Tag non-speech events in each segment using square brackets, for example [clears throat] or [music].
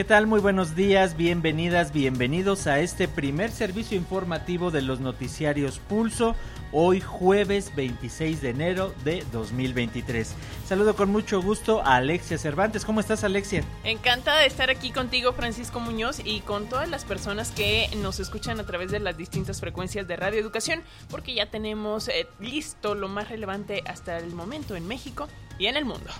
¿Qué tal? Muy buenos días, bienvenidas, bienvenidos a este primer servicio informativo de los noticiarios Pulso, hoy jueves 26 de enero de 2023. Saludo con mucho gusto a Alexia Cervantes. ¿Cómo estás, Alexia? Encantada de estar aquí contigo, Francisco Muñoz, y con todas las personas que nos escuchan a través de las distintas frecuencias de Radio Educación, porque ya tenemos eh, listo lo más relevante hasta el momento en México y en el mundo.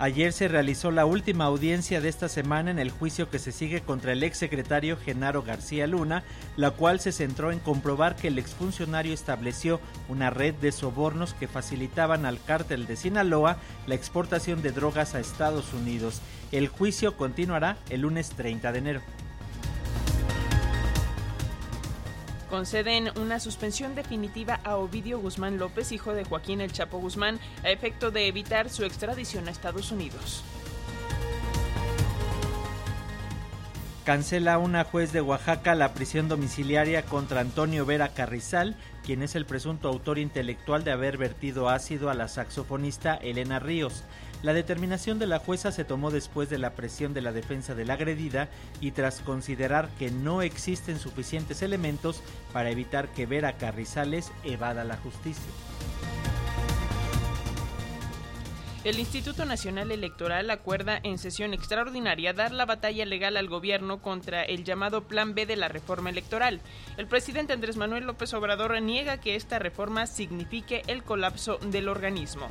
Ayer se realizó la última audiencia de esta semana en el juicio que se sigue contra el exsecretario Genaro García Luna, la cual se centró en comprobar que el exfuncionario estableció una red de sobornos que facilitaban al cártel de Sinaloa la exportación de drogas a Estados Unidos. El juicio continuará el lunes 30 de enero. Conceden una suspensión definitiva a Ovidio Guzmán López, hijo de Joaquín El Chapo Guzmán, a efecto de evitar su extradición a Estados Unidos. Cancela una juez de Oaxaca la prisión domiciliaria contra Antonio Vera Carrizal, quien es el presunto autor intelectual de haber vertido ácido a la saxofonista Elena Ríos. La determinación de la jueza se tomó después de la presión de la defensa de la agredida y tras considerar que no existen suficientes elementos para evitar que Vera Carrizales evada la justicia. El Instituto Nacional Electoral acuerda en sesión extraordinaria dar la batalla legal al gobierno contra el llamado Plan B de la reforma electoral. El presidente Andrés Manuel López Obrador niega que esta reforma signifique el colapso del organismo.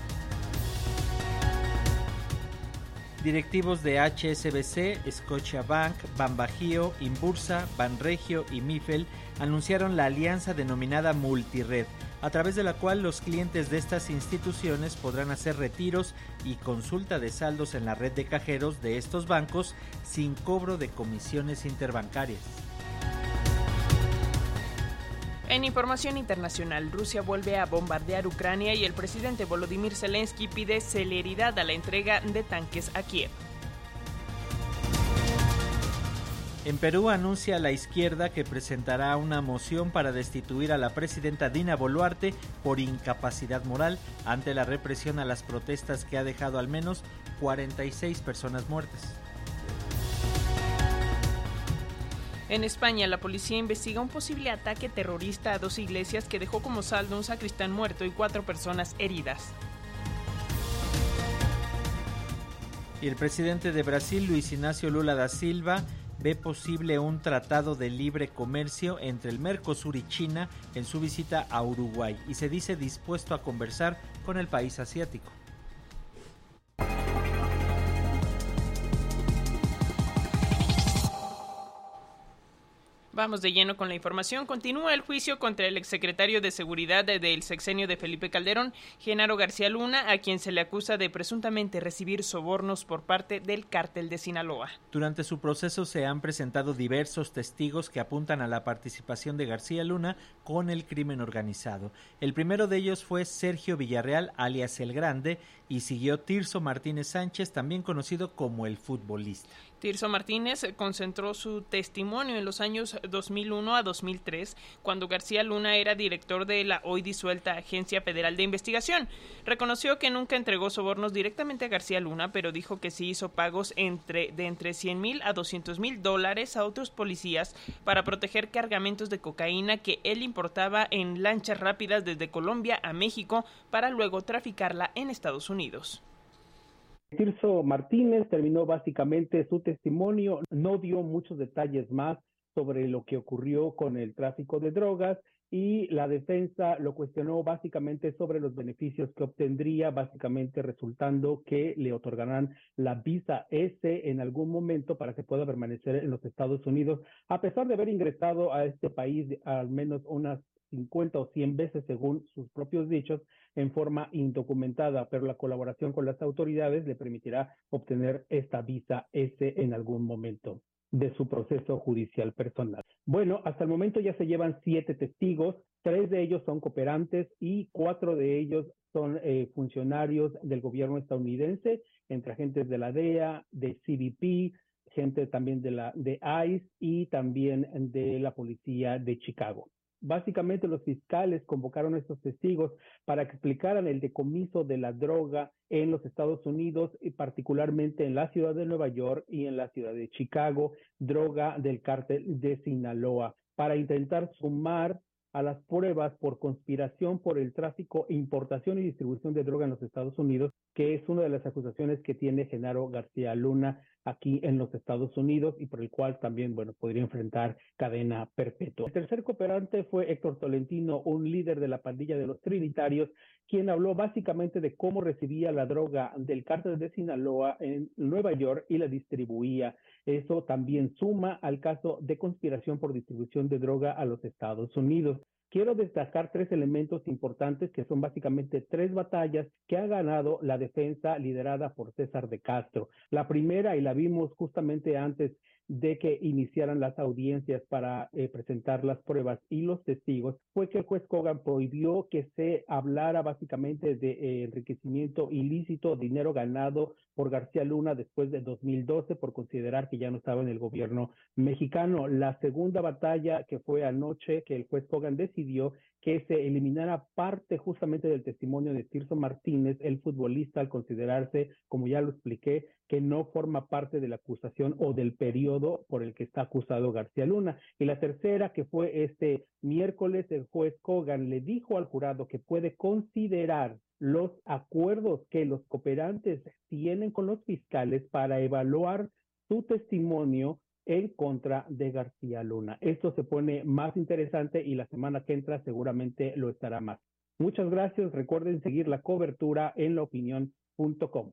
Directivos de HSBC, Scotiabank, Banbajío, Imbursa, Banregio y Mifel anunciaron la alianza denominada Multired, a través de la cual los clientes de estas instituciones podrán hacer retiros y consulta de saldos en la red de cajeros de estos bancos sin cobro de comisiones interbancarias. En información internacional, Rusia vuelve a bombardear Ucrania y el presidente Volodymyr Zelensky pide celeridad a la entrega de tanques a Kiev. En Perú anuncia la izquierda que presentará una moción para destituir a la presidenta Dina Boluarte por incapacidad moral ante la represión a las protestas que ha dejado al menos 46 personas muertas. En España, la policía investiga un posible ataque terrorista a dos iglesias que dejó como saldo un sacristán muerto y cuatro personas heridas. Y el presidente de Brasil, Luis Ignacio Lula da Silva, ve posible un tratado de libre comercio entre el Mercosur y China en su visita a Uruguay y se dice dispuesto a conversar con el país asiático. Vamos de lleno con la información. Continúa el juicio contra el exsecretario de Seguridad del sexenio de Felipe Calderón, Genaro García Luna, a quien se le acusa de presuntamente recibir sobornos por parte del cártel de Sinaloa. Durante su proceso se han presentado diversos testigos que apuntan a la participación de García Luna con el crimen organizado. El primero de ellos fue Sergio Villarreal, alias El Grande, y siguió Tirso Martínez Sánchez, también conocido como el futbolista. Tirso Martínez concentró su testimonio en los años 2001 a 2003, cuando García Luna era director de la hoy disuelta Agencia Federal de Investigación. Reconoció que nunca entregó sobornos directamente a García Luna, pero dijo que sí hizo pagos entre, de entre 100 mil a 200 mil dólares a otros policías para proteger cargamentos de cocaína que él importaba en lanchas rápidas desde Colombia a México para luego traficarla en Estados Unidos. Tirso Martínez terminó básicamente su testimonio, no dio muchos detalles más sobre lo que ocurrió con el tráfico de drogas y la defensa lo cuestionó básicamente sobre los beneficios que obtendría, básicamente resultando que le otorgarán la visa S en algún momento para que pueda permanecer en los Estados Unidos, a pesar de haber ingresado a este país al menos unas 50 o 100 veces según sus propios dichos en forma indocumentada, pero la colaboración con las autoridades le permitirá obtener esta visa S en algún momento de su proceso judicial personal. Bueno, hasta el momento ya se llevan siete testigos, tres de ellos son cooperantes y cuatro de ellos son eh, funcionarios del gobierno estadounidense, entre agentes de la DEA, de CBP, gente también de la de ICE y también de la policía de Chicago. Básicamente los fiscales convocaron a estos testigos para que explicaran el decomiso de la droga en los Estados Unidos y particularmente en la ciudad de Nueva York y en la ciudad de Chicago, droga del cártel de Sinaloa, para intentar sumar a las pruebas por conspiración por el tráfico, importación y distribución de droga en los Estados Unidos, que es una de las acusaciones que tiene Genaro García Luna aquí en los Estados Unidos y por el cual también, bueno, podría enfrentar cadena perpetua. El tercer cooperante fue Héctor Tolentino, un líder de la pandilla de los Trinitarios, quien habló básicamente de cómo recibía la droga del cártel de Sinaloa en Nueva York y la distribuía. Eso también suma al caso de conspiración por distribución de droga a los Estados Unidos. Quiero destacar tres elementos importantes que son básicamente tres batallas que ha ganado la defensa liderada por César de Castro. La primera, y la vimos justamente antes de que iniciaran las audiencias para eh, presentar las pruebas y los testigos fue que el juez Kogan prohibió que se hablara básicamente de eh, enriquecimiento ilícito, dinero ganado por García Luna después de 2012 por considerar que ya no estaba en el gobierno mexicano. La segunda batalla que fue anoche que el juez Kogan decidió que se eliminara parte justamente del testimonio de Tirso Martínez, el futbolista, al considerarse, como ya lo expliqué, que no forma parte de la acusación o del periodo por el que está acusado García Luna. Y la tercera, que fue este miércoles, el juez Kogan le dijo al jurado que puede considerar los acuerdos que los cooperantes tienen con los fiscales para evaluar su testimonio en contra de García Luna. Esto se pone más interesante y la semana que entra seguramente lo estará más. Muchas gracias. Recuerden seguir la cobertura en laopinión.com.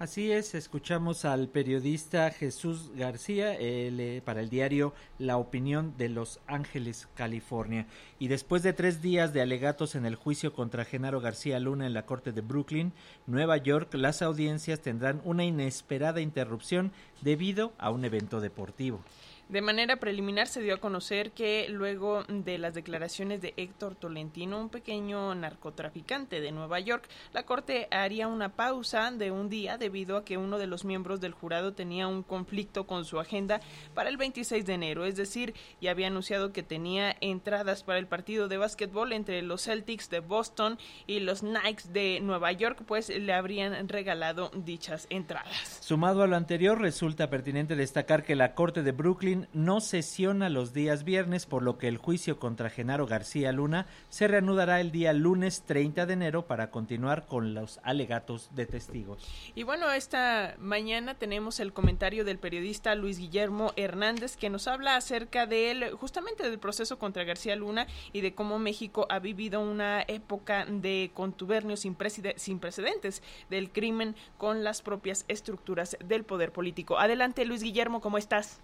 Así es, escuchamos al periodista Jesús García eh, para el diario La Opinión de Los Ángeles, California. Y después de tres días de alegatos en el juicio contra Genaro García Luna en la Corte de Brooklyn, Nueva York, las audiencias tendrán una inesperada interrupción debido a un evento deportivo. De manera preliminar se dio a conocer que luego de las declaraciones de Héctor Tolentino, un pequeño narcotraficante de Nueva York, la Corte haría una pausa de un día debido a que uno de los miembros del jurado tenía un conflicto con su agenda para el 26 de enero, es decir, ya había anunciado que tenía entradas para el partido de básquetbol entre los Celtics de Boston y los Knights de Nueva York, pues le habrían regalado dichas entradas. Sumado a lo anterior, resulta pertinente destacar que la Corte de Brooklyn no sesiona los días viernes, por lo que el juicio contra Genaro García Luna se reanudará el día lunes 30 de enero para continuar con los alegatos de testigos. Y bueno, esta mañana tenemos el comentario del periodista Luis Guillermo Hernández que nos habla acerca de él, justamente del proceso contra García Luna y de cómo México ha vivido una época de contubernio sin, sin precedentes del crimen con las propias estructuras del poder político. Adelante, Luis Guillermo, ¿cómo estás?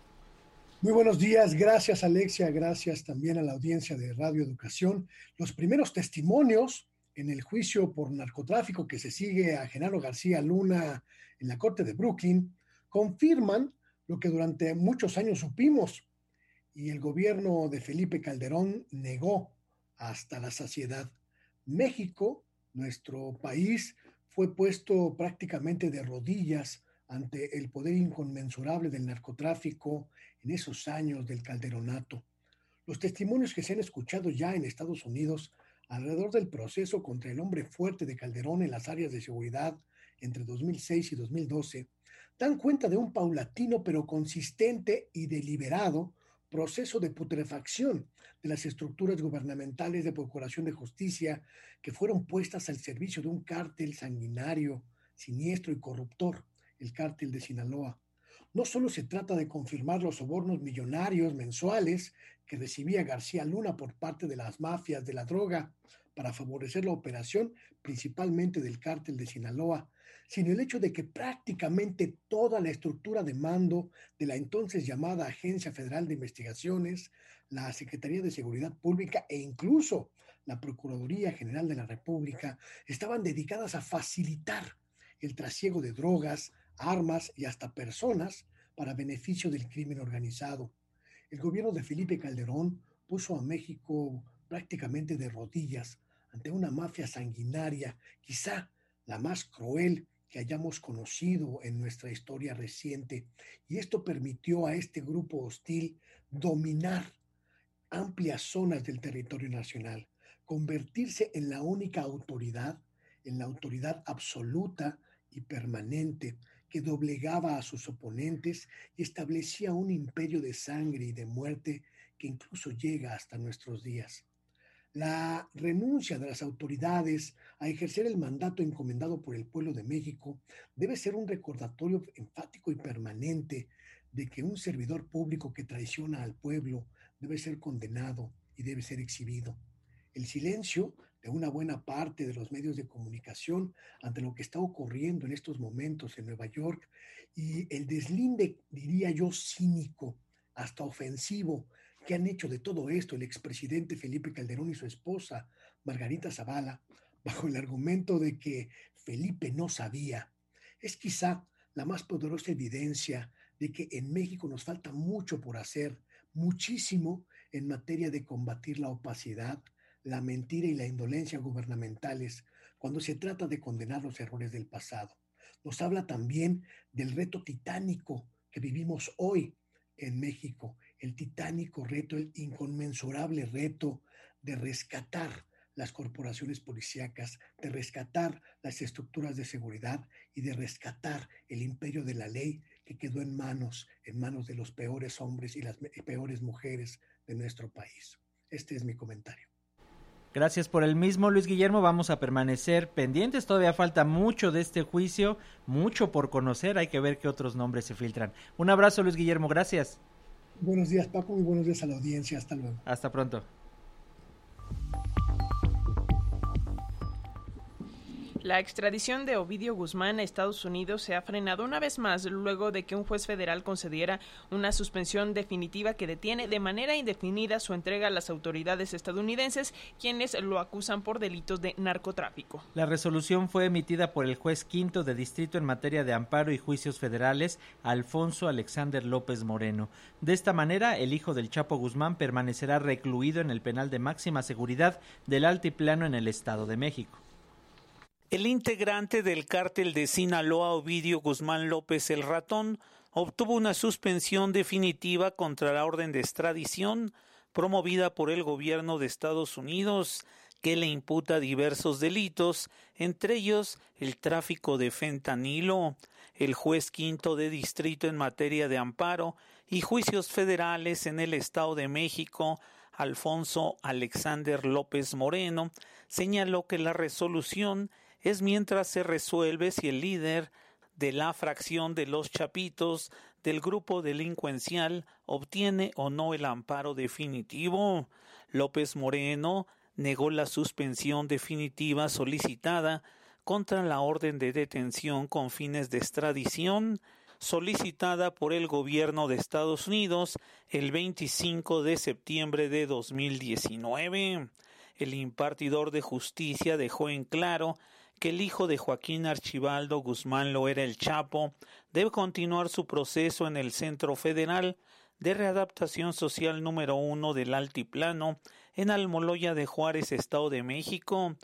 Muy buenos días, gracias Alexia, gracias también a la audiencia de Radio Educación. Los primeros testimonios en el juicio por narcotráfico que se sigue a Genaro García Luna en la Corte de Brooklyn confirman lo que durante muchos años supimos y el gobierno de Felipe Calderón negó hasta la saciedad. México, nuestro país, fue puesto prácticamente de rodillas ante el poder inconmensurable del narcotráfico en esos años del calderonato. Los testimonios que se han escuchado ya en Estados Unidos alrededor del proceso contra el hombre fuerte de Calderón en las áreas de seguridad entre 2006 y 2012 dan cuenta de un paulatino pero consistente y deliberado proceso de putrefacción de las estructuras gubernamentales de procuración de justicia que fueron puestas al servicio de un cártel sanguinario, siniestro y corruptor, el cártel de Sinaloa. No solo se trata de confirmar los sobornos millonarios mensuales que recibía García Luna por parte de las mafias de la droga para favorecer la operación principalmente del cártel de Sinaloa, sino el hecho de que prácticamente toda la estructura de mando de la entonces llamada Agencia Federal de Investigaciones, la Secretaría de Seguridad Pública e incluso la Procuraduría General de la República estaban dedicadas a facilitar el trasiego de drogas, armas y hasta personas para beneficio del crimen organizado. El gobierno de Felipe Calderón puso a México prácticamente de rodillas ante una mafia sanguinaria, quizá la más cruel que hayamos conocido en nuestra historia reciente. Y esto permitió a este grupo hostil dominar amplias zonas del territorio nacional, convertirse en la única autoridad, en la autoridad absoluta y permanente que doblegaba a sus oponentes y establecía un imperio de sangre y de muerte que incluso llega hasta nuestros días. La renuncia de las autoridades a ejercer el mandato encomendado por el pueblo de México debe ser un recordatorio enfático y permanente de que un servidor público que traiciona al pueblo debe ser condenado y debe ser exhibido. El silencio de una buena parte de los medios de comunicación ante lo que está ocurriendo en estos momentos en Nueva York y el deslinde, diría yo, cínico, hasta ofensivo ¿Qué han hecho de todo esto el expresidente Felipe Calderón y su esposa, Margarita Zavala, bajo el argumento de que Felipe no sabía? Es quizá la más poderosa evidencia de que en México nos falta mucho por hacer, muchísimo en materia de combatir la opacidad, la mentira y la indolencia gubernamentales cuando se trata de condenar los errores del pasado. Nos habla también del reto titánico que vivimos hoy en México, el titánico reto, el inconmensurable reto de rescatar las corporaciones policíacas, de rescatar las estructuras de seguridad y de rescatar el imperio de la ley que quedó en manos, en manos de los peores hombres y las peores mujeres de nuestro país. Este es mi comentario. Gracias por el mismo, Luis Guillermo. Vamos a permanecer pendientes. Todavía falta mucho de este juicio, mucho por conocer. Hay que ver qué otros nombres se filtran. Un abrazo, Luis Guillermo. Gracias. Buenos días, Paco, y buenos días a la audiencia. Hasta luego. Hasta pronto. La extradición de Ovidio Guzmán a Estados Unidos se ha frenado una vez más luego de que un juez federal concediera una suspensión definitiva que detiene de manera indefinida su entrega a las autoridades estadounidenses, quienes lo acusan por delitos de narcotráfico. La resolución fue emitida por el juez quinto de distrito en materia de amparo y juicios federales, Alfonso Alexander López Moreno. De esta manera, el hijo del Chapo Guzmán permanecerá recluido en el penal de máxima seguridad del Altiplano en el Estado de México. El integrante del cártel de Sinaloa, Ovidio Guzmán López el Ratón, obtuvo una suspensión definitiva contra la orden de extradición promovida por el gobierno de Estados Unidos, que le imputa diversos delitos, entre ellos el tráfico de fentanilo. El juez quinto de distrito en materia de amparo y juicios federales en el Estado de México, Alfonso Alexander López Moreno, señaló que la resolución es mientras se resuelve si el líder de la fracción de los chapitos del grupo delincuencial obtiene o no el amparo definitivo. López Moreno negó la suspensión definitiva solicitada contra la orden de detención con fines de extradición. solicitada por el gobierno de Estados Unidos el 25 de septiembre de 2019. El impartidor de justicia dejó en claro que el hijo de Joaquín Archibaldo Guzmán lo era el Chapo debe continuar su proceso en el Centro Federal de Readaptación Social número uno del Altiplano en Almoloya de Juárez, Estado de México.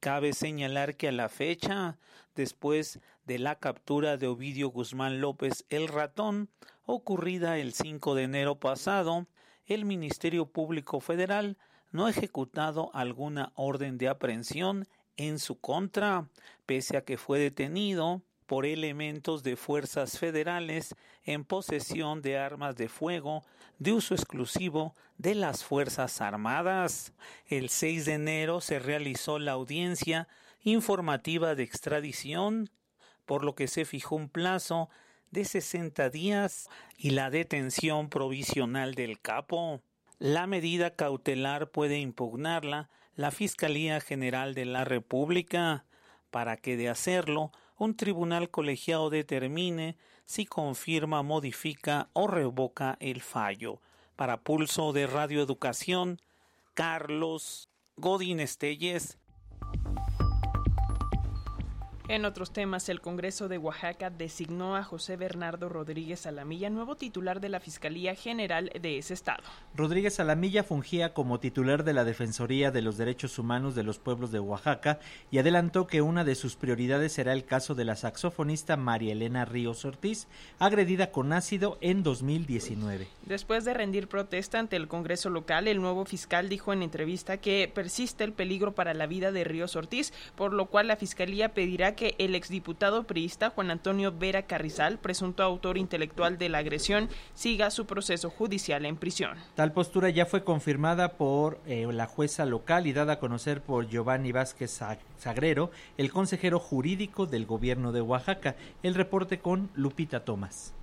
Cabe señalar que a la fecha, después de la captura de Ovidio Guzmán López el ratón, ocurrida el 5 de enero pasado, el Ministerio Público Federal no ha ejecutado alguna orden de aprehensión en su contra, pese a que fue detenido por elementos de fuerzas federales en posesión de armas de fuego de uso exclusivo de las Fuerzas Armadas. El 6 de enero se realizó la audiencia informativa de extradición, por lo que se fijó un plazo de 60 días y la detención provisional del capo. La medida cautelar puede impugnarla la Fiscalía General de la República para que de hacerlo un tribunal colegiado determine si confirma, modifica o revoca el fallo. Para Pulso de Radioeducación, Carlos Godín Estelles. En otros temas, el Congreso de Oaxaca designó a José Bernardo Rodríguez Alamilla nuevo titular de la Fiscalía General de ese estado. Rodríguez Alamilla fungía como titular de la Defensoría de los Derechos Humanos de los Pueblos de Oaxaca y adelantó que una de sus prioridades será el caso de la saxofonista María Elena Ríos Ortiz, agredida con ácido en 2019. Después de rendir protesta ante el Congreso local, el nuevo fiscal dijo en entrevista que persiste el peligro para la vida de Ríos Ortiz, por lo cual la Fiscalía pedirá que el exdiputado priista Juan Antonio Vera Carrizal, presunto autor intelectual de la agresión, siga su proceso judicial en prisión. Tal postura ya fue confirmada por eh, la jueza local y dada a conocer por Giovanni Vázquez Sagrero, el consejero jurídico del gobierno de Oaxaca. El reporte con Lupita Tomás.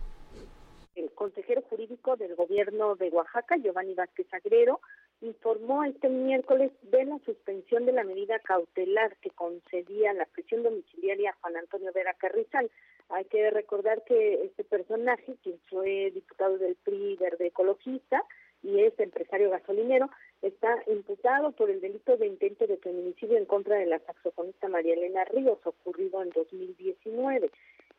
El consejero jurídico del gobierno de Oaxaca, Giovanni Vázquez Sagrero, informó este miércoles de la suspensión de la medida cautelar que concedía la prisión domiciliaria a Juan Antonio Vera Carrizal. Hay que recordar que este personaje, quien fue diputado del PRI verde ecologista y es empresario gasolinero, está imputado por el delito de intento de feminicidio en contra de la saxofonista María Elena Ríos, ocurrido en 2019.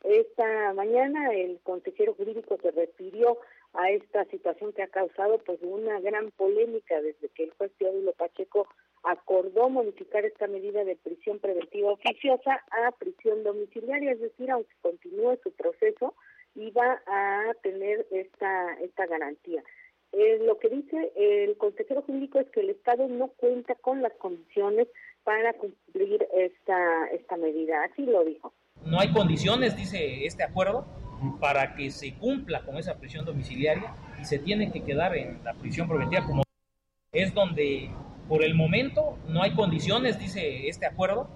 Esta mañana el consejero jurídico se refirió a esta situación que ha causado pues una gran polémica desde que el juez Teodulo Pacheco acordó modificar esta medida de prisión preventiva oficiosa a prisión domiciliaria, es decir, aunque continúe su proceso, iba a tener esta, esta garantía. Eh, lo que dice el consejero jurídico es que el Estado no cuenta con las condiciones para cumplir esta, esta medida, así lo dijo. No hay condiciones, dice este acuerdo, para que se cumpla con esa prisión domiciliaria y se tiene que quedar en la prisión preventiva como es donde por el momento no hay condiciones, dice este acuerdo,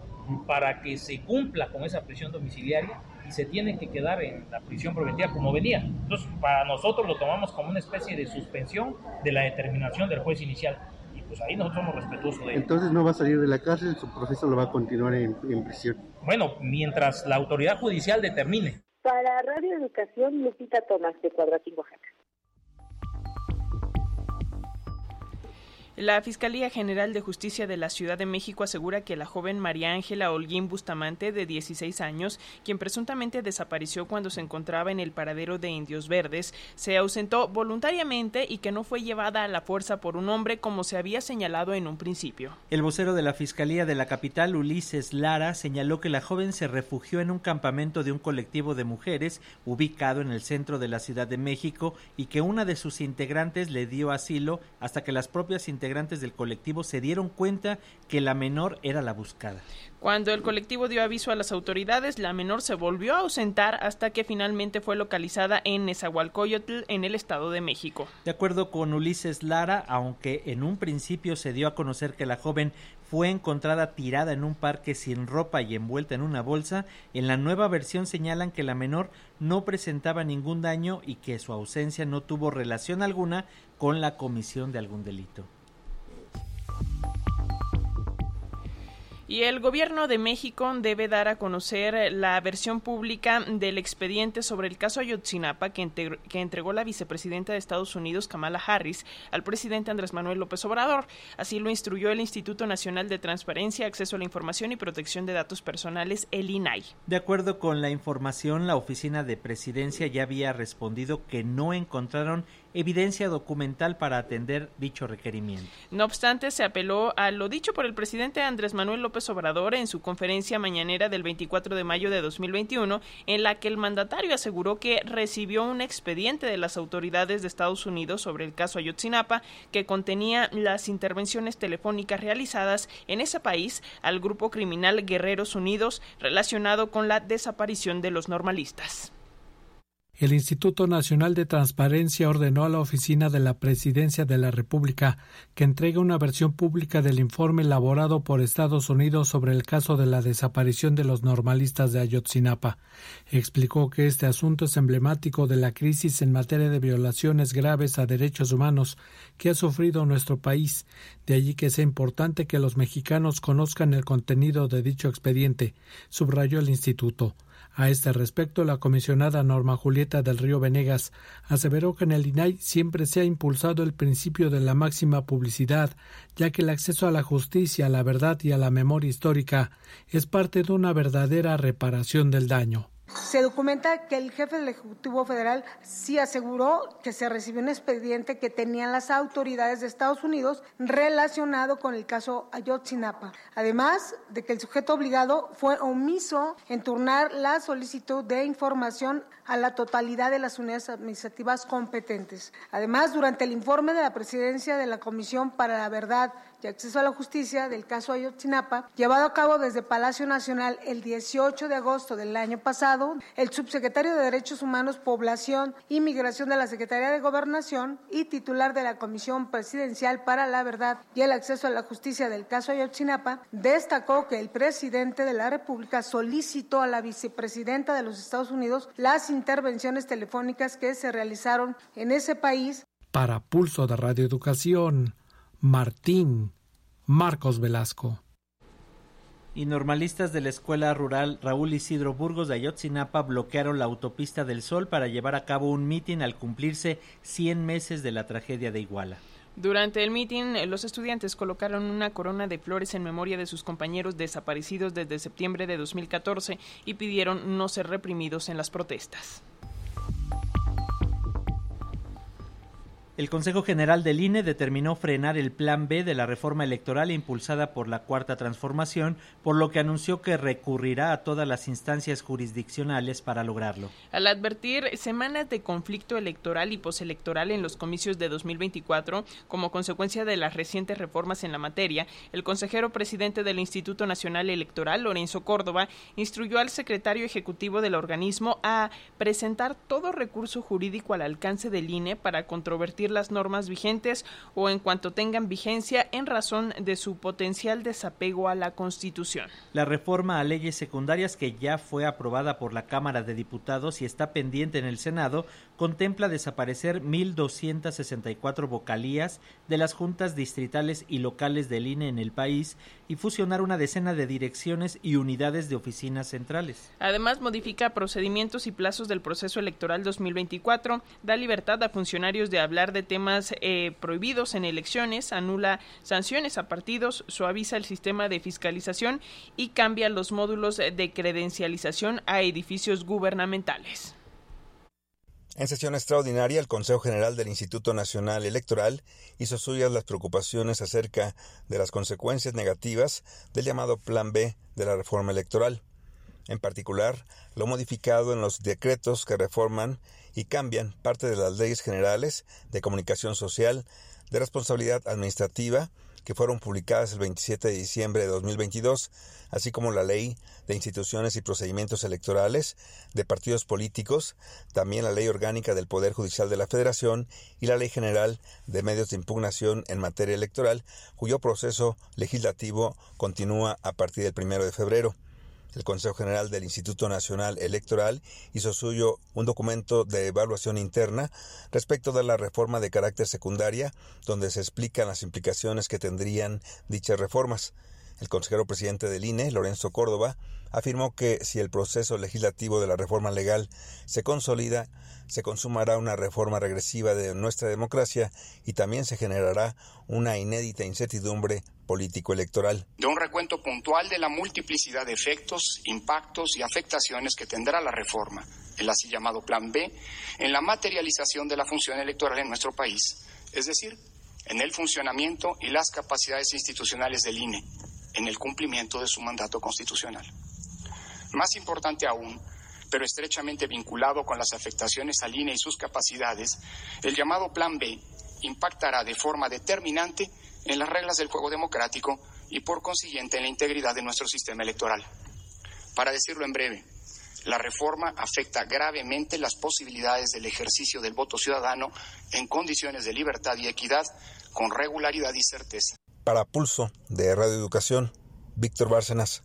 para que se cumpla con esa prisión domiciliaria y se tiene que quedar en la prisión preventiva como venía. Entonces, para nosotros lo tomamos como una especie de suspensión de la determinación del juez inicial. Y pues ahí nosotros somos respetuosos de él. Entonces no va a salir de la cárcel, su proceso lo va a continuar en, en prisión. Bueno, mientras la autoridad judicial determine. Para Radio Educación, Lupita Tomás de Cuadratín, Oaxaca. La Fiscalía General de Justicia de la Ciudad de México asegura que la joven María Ángela Holguín Bustamante, de 16 años, quien presuntamente desapareció cuando se encontraba en el paradero de Indios Verdes, se ausentó voluntariamente y que no fue llevada a la fuerza por un hombre como se había señalado en un principio. El vocero de la Fiscalía de la capital, Ulises Lara, señaló que la joven se refugió en un campamento de un colectivo de mujeres ubicado en el centro de la Ciudad de México y que una de sus integrantes le dio asilo hasta que las propias integrantes del colectivo se dieron cuenta que la menor era la buscada. Cuando el colectivo dio aviso a las autoridades, la menor se volvió a ausentar hasta que finalmente fue localizada en Nezahualcóyotl, en el Estado de México. De acuerdo con Ulises Lara, aunque en un principio se dio a conocer que la joven fue encontrada tirada en un parque sin ropa y envuelta en una bolsa, en la nueva versión señalan que la menor no presentaba ningún daño y que su ausencia no tuvo relación alguna con la comisión de algún delito. Y el gobierno de México debe dar a conocer la versión pública del expediente sobre el caso Ayotzinapa que, que entregó la vicepresidenta de Estados Unidos, Kamala Harris, al presidente Andrés Manuel López Obrador. Así lo instruyó el Instituto Nacional de Transparencia, Acceso a la Información y Protección de Datos Personales, el INAI. De acuerdo con la información, la oficina de presidencia ya había respondido que no encontraron evidencia documental para atender dicho requerimiento. No obstante, se apeló a lo dicho por el presidente Andrés Manuel López Obrador en su conferencia mañanera del 24 de mayo de 2021, en la que el mandatario aseguró que recibió un expediente de las autoridades de Estados Unidos sobre el caso Ayotzinapa que contenía las intervenciones telefónicas realizadas en ese país al grupo criminal Guerreros Unidos relacionado con la desaparición de los normalistas el Instituto Nacional de Transparencia ordenó a la Oficina de la Presidencia de la República que entregue una versión pública del informe elaborado por Estados Unidos sobre el caso de la desaparición de los normalistas de Ayotzinapa. Explicó que este asunto es emblemático de la crisis en materia de violaciones graves a derechos humanos que ha sufrido nuestro país. De allí que sea importante que los mexicanos conozcan el contenido de dicho expediente, subrayó el instituto. A este respecto, la comisionada Norma Julieta del Río Venegas aseveró que en el INAI siempre se ha impulsado el principio de la máxima publicidad, ya que el acceso a la justicia, a la verdad y a la memoria histórica es parte de una verdadera reparación del daño. Se documenta que el jefe del Ejecutivo Federal sí aseguró que se recibió un expediente que tenían las autoridades de Estados Unidos relacionado con el caso Ayotzinapa. Además de que el sujeto obligado fue omiso en turnar la solicitud de información a la totalidad de las unidades administrativas competentes. Además, durante el informe de la presidencia de la Comisión para la Verdad y Acceso a la Justicia del caso Ayotzinapa, llevado a cabo desde Palacio Nacional el 18 de agosto del año pasado, el subsecretario de Derechos Humanos, Población y Migración de la Secretaría de Gobernación y titular de la Comisión Presidencial para la Verdad y el Acceso a la Justicia del caso Ayotzinapa, destacó que el presidente de la República solicitó a la vicepresidenta de los Estados Unidos las intervenciones telefónicas que se realizaron en ese país. Para Pulso de Radio Educación, Martín Marcos Velasco. Y normalistas de la escuela rural Raúl Isidro Burgos de Ayotzinapa bloquearon la autopista del Sol para llevar a cabo un mitin al cumplirse 100 meses de la tragedia de Iguala. Durante el mitin, los estudiantes colocaron una corona de flores en memoria de sus compañeros desaparecidos desde septiembre de 2014 y pidieron no ser reprimidos en las protestas. El Consejo General del INE determinó frenar el Plan B de la reforma electoral impulsada por la Cuarta Transformación, por lo que anunció que recurrirá a todas las instancias jurisdiccionales para lograrlo. Al advertir semanas de conflicto electoral y postelectoral en los comicios de 2024, como consecuencia de las recientes reformas en la materia, el consejero presidente del Instituto Nacional Electoral, Lorenzo Córdoba, instruyó al secretario ejecutivo del organismo a presentar todo recurso jurídico al alcance del INE para controvertir las normas vigentes o en cuanto tengan vigencia en razón de su potencial desapego a la Constitución. La reforma a leyes secundarias que ya fue aprobada por la Cámara de Diputados y está pendiente en el Senado contempla desaparecer 1.264 vocalías de las juntas distritales y locales del INE en el país y fusionar una decena de direcciones y unidades de oficinas centrales. Además, modifica procedimientos y plazos del proceso electoral 2024, da libertad a funcionarios de hablar de temas eh, prohibidos en elecciones, anula sanciones a partidos, suaviza el sistema de fiscalización y cambia los módulos de credencialización a edificios gubernamentales. En sesión extraordinaria, el Consejo General del Instituto Nacional Electoral hizo suyas las preocupaciones acerca de las consecuencias negativas del llamado Plan B de la reforma electoral. En particular, lo modificado en los decretos que reforman y cambian parte de las leyes generales de comunicación social, de responsabilidad administrativa, que fueron publicadas el 27 de diciembre de 2022, así como la Ley de Instituciones y Procedimientos Electorales de Partidos Políticos, también la Ley Orgánica del Poder Judicial de la Federación y la Ley General de Medios de Impugnación en materia electoral, cuyo proceso legislativo continúa a partir del primero de febrero. El Consejo General del Instituto Nacional Electoral hizo suyo un documento de evaluación interna respecto de la reforma de carácter secundaria, donde se explican las implicaciones que tendrían dichas reformas. El consejero presidente del INE, Lorenzo Córdoba, afirmó que si el proceso legislativo de la reforma legal se consolida, se consumará una reforma regresiva de nuestra democracia y también se generará una inédita incertidumbre político-electoral. De un recuento puntual de la multiplicidad de efectos, impactos y afectaciones que tendrá la reforma, el así llamado Plan B, en la materialización de la función electoral en nuestro país, es decir, en el funcionamiento y las capacidades institucionales del INE, en el cumplimiento de su mandato constitucional. Más importante aún, pero estrechamente vinculado con las afectaciones al INE y sus capacidades, el llamado Plan B impactará de forma determinante en las reglas del juego democrático y por consiguiente en la integridad de nuestro sistema electoral. Para decirlo en breve, la reforma afecta gravemente las posibilidades del ejercicio del voto ciudadano en condiciones de libertad y equidad con regularidad y certeza. Para Pulso de Radio Educación, Víctor Bárcenas.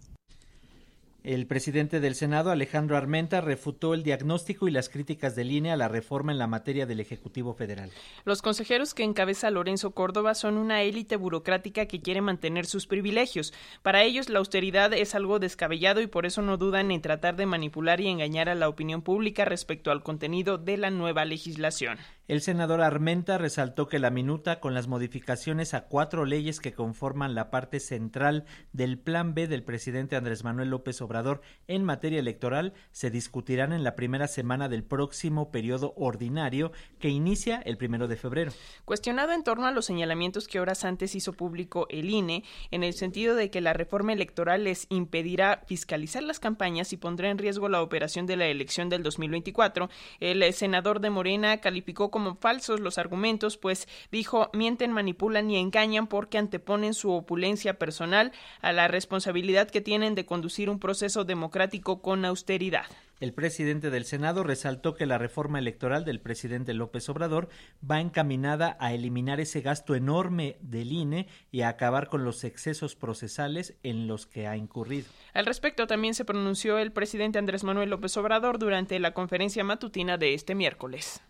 El presidente del Senado, Alejandro Armenta, refutó el diagnóstico y las críticas de línea a la reforma en la materia del Ejecutivo Federal. Los consejeros que encabeza Lorenzo Córdoba son una élite burocrática que quiere mantener sus privilegios. Para ellos, la austeridad es algo descabellado y por eso no dudan en tratar de manipular y engañar a la opinión pública respecto al contenido de la nueva legislación. El senador Armenta resaltó que la minuta, con las modificaciones a cuatro leyes que conforman la parte central del Plan B del presidente Andrés Manuel López Obrador en materia electoral, se discutirán en la primera semana del próximo periodo ordinario que inicia el primero de febrero. Cuestionado en torno a los señalamientos que horas antes hizo público el INE, en el sentido de que la reforma electoral les impedirá fiscalizar las campañas y pondrá en riesgo la operación de la elección del 2024, el senador de Morena calificó como falsos los argumentos, pues dijo mienten, manipulan y engañan porque anteponen su opulencia personal a la responsabilidad que tienen de conducir un proceso democrático con austeridad. El presidente del Senado resaltó que la reforma electoral del presidente López Obrador va encaminada a eliminar ese gasto enorme del INE y a acabar con los excesos procesales en los que ha incurrido. Al respecto también se pronunció el presidente Andrés Manuel López Obrador durante la conferencia matutina de este miércoles.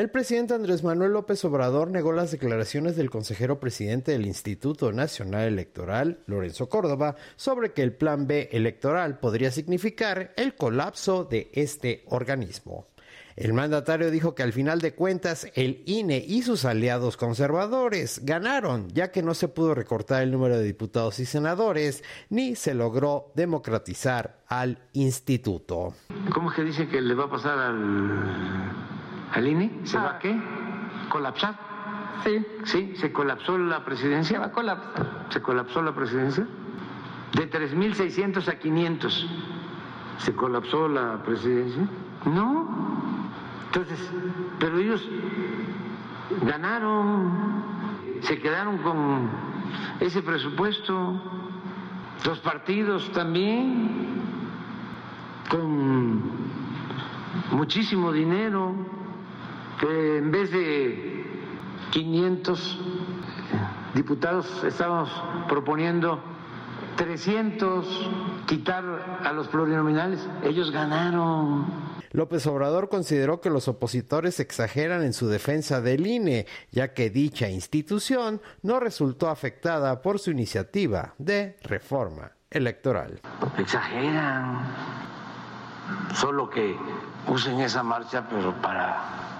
El presidente Andrés Manuel López Obrador negó las declaraciones del consejero presidente del Instituto Nacional Electoral, Lorenzo Córdoba, sobre que el Plan B electoral podría significar el colapso de este organismo. El mandatario dijo que al final de cuentas el INE y sus aliados conservadores ganaron, ya que no se pudo recortar el número de diputados y senadores, ni se logró democratizar al instituto. ¿Cómo es que dice que le va a pasar al al INE? ¿Se va a qué? ¿Colapsar? Sí. ¿Sí? ¿Se colapsó la presidencia? Se va a colapsar. ¿Se colapsó la presidencia? De 3.600 a 500. ¿Se colapsó la presidencia? No. Entonces, pero ellos ganaron, se quedaron con ese presupuesto, los partidos también, con muchísimo dinero que en vez de 500 diputados estamos proponiendo 300 quitar a los plurinominales. Ellos ganaron. López Obrador consideró que los opositores exageran en su defensa del INE, ya que dicha institución no resultó afectada por su iniciativa de reforma electoral. Exageran, solo que usen esa marcha, pero para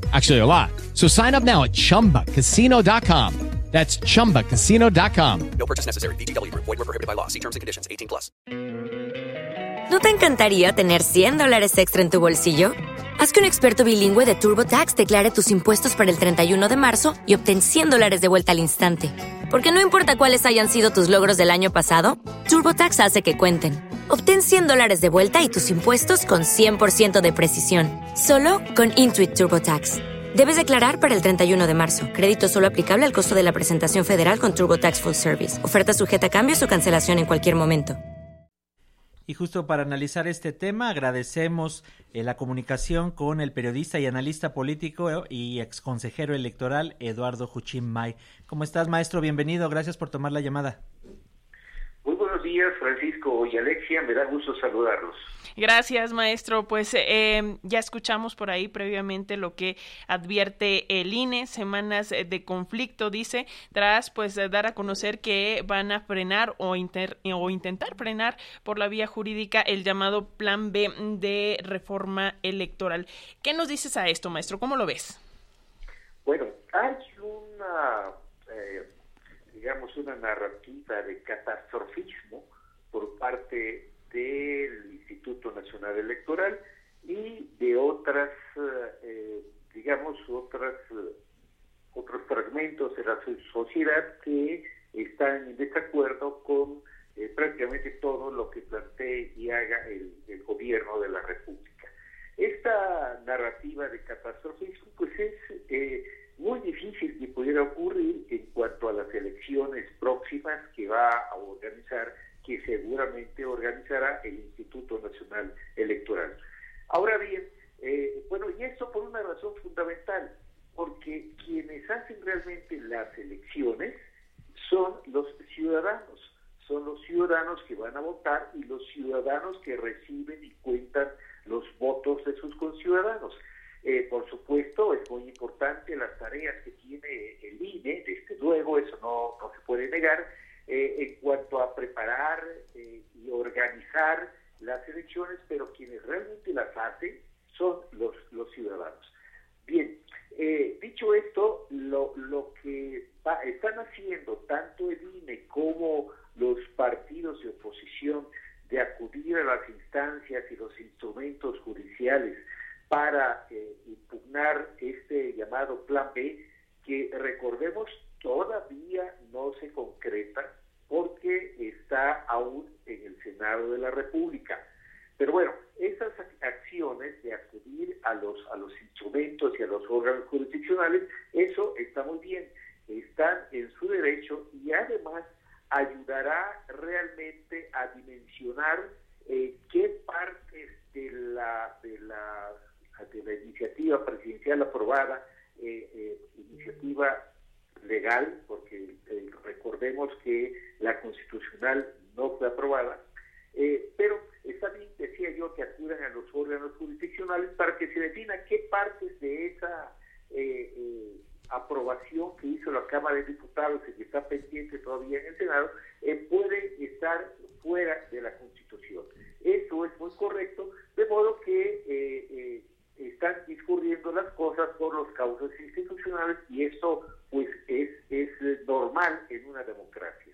Actually, a lot. So sign up now at chumbacasino.com. That's chumbacasino.com. No purchase necessary. VGW Group. Void were prohibited by law. See terms and conditions. 18 plus. ¿No te encantaría tener 100 dólares extra en tu bolsillo? Haz que un experto bilingüe de TurboTax declare tus impuestos para el 31 de marzo y obtén 100 dólares de vuelta al instante. Porque no importa cuáles hayan sido tus logros del año pasado, TurboTax hace que cuenten. Obtén 100 dólares de vuelta y tus impuestos con 100% de precisión. Solo con Intuit TurboTax. Debes declarar para el 31 de marzo. Crédito solo aplicable al costo de la presentación federal con Turbo Tax Full Service. Oferta sujeta a cambios o cancelación en cualquier momento. Y justo para analizar este tema, agradecemos eh, la comunicación con el periodista y analista político y exconsejero electoral Eduardo Juchín May. ¿Cómo estás, maestro? Bienvenido. Gracias por tomar la llamada. Buenos días, Francisco y Alexia. Me da gusto saludarlos. Gracias, maestro. Pues eh, ya escuchamos por ahí previamente lo que advierte el INE, semanas de conflicto, dice, tras pues dar a conocer que van a frenar o, o intentar frenar por la vía jurídica el llamado Plan B de reforma electoral. ¿Qué nos dices a esto, maestro? ¿Cómo lo ves? Bueno, hay una, eh, digamos, una narrativa de catastrofismo por parte del Instituto Nacional Electoral y de otras, eh, digamos, otras, eh, otros fragmentos de la sociedad que están en desacuerdo con eh, prácticamente todo lo que plantee y haga el, el, gobierno de la República. Esta narrativa de catastrofismo, pues es muy difícil que pudiera ocurrir en cuanto a las elecciones próximas que va a organizar que seguramente organizará el Instituto Nacional Electoral. Ahora bien, eh, bueno, y esto por una razón fundamental, porque quienes hacen realmente las elecciones son los ciudadanos, son los ciudadanos que van a votar y los ciudadanos que reciben y cuentan los votos de sus conciudadanos. Eh, por supuesto, es muy importante las tareas que tiene el INE, desde luego, eso no, no se puede negar, eh, en cuanto a preparar eh, y organizar las elecciones, pero quienes realmente las hacen son los, los ciudadanos. Bien, dicho esto, lo, lo que están haciendo tanto el INE como los partidos de oposición de acudir a las instancias y los instrumentos judiciales para impugnar este llamado Plan B, que recordemos todavía no se concreta porque está aún en el Senado de la República. Pero bueno, esas acciones de acudir a los, a los instrumentos y a los órganos jurisdiccionales, eso está muy bien, están en su derecho y además ayudará realmente a dimensionar eh, qué partes de la, de la, de la iniciativa presidencial aprobada, eh, eh, iniciativa legal, porque eh, recordemos que la constitucional no fue aprobada, eh, pero está bien, decía yo, que acudan a los órganos jurisdiccionales para que se defina qué partes de esa eh, aprobación que hizo la Cámara de Diputados y que está pendiente todavía en el Senado, puede estar fuera de la Constitución. Eso es muy correcto, de modo que están discurriendo las cosas por los causas institucionales y eso pues es, es normal en una democracia.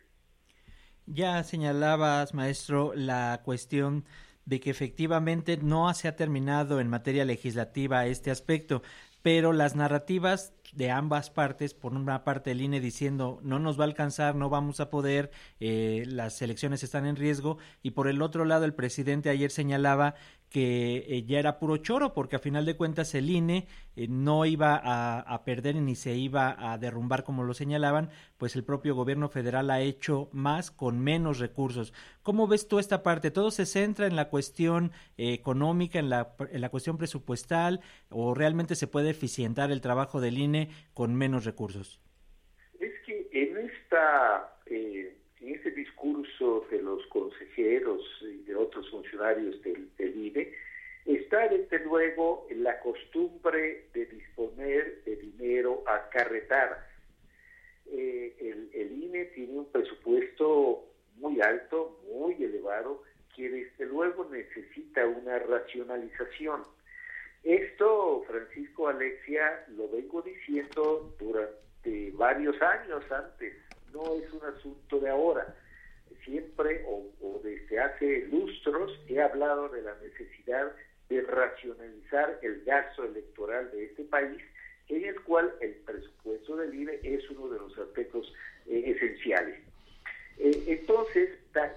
Ya señalabas, maestro, la cuestión de que efectivamente no se ha terminado en materia legislativa este aspecto, pero las narrativas de ambas partes, por una parte el INE diciendo no nos va a alcanzar, no vamos a poder, eh, las elecciones están en riesgo, y por el otro lado el presidente ayer señalaba que eh, ya era puro choro, porque a final de cuentas el INE eh, no iba a, perder ni se iba a derrumbar como lo señalaban, pues el propio gobierno federal ha hecho más con menos recursos. ¿Cómo ves tú esta parte? ¿Todo se centra en la cuestión eh, económica, en la, en la cuestión presupuestal, o realmente se puede eficientar el trabajo del INE con menos recursos? Es que en esta en ese discurso de los consejeros y de otros funcionarios del, INE, está desde luego la costumbre de disponer de dinero a carretadas. Eh, el, INE tiene un presupuesto muy alto, muy elevado, que desde luego necesita una racionalización. Esto, Francisco Alexia, lo vengo diciendo durante varios años antes no es un asunto de ahora. Siempre o, desde hace lustros he hablado de la necesidad de racionalizar el gasto electoral de este país, en el cual el presupuesto del INE es uno de los aspectos eh, esenciales. Eh, entonces,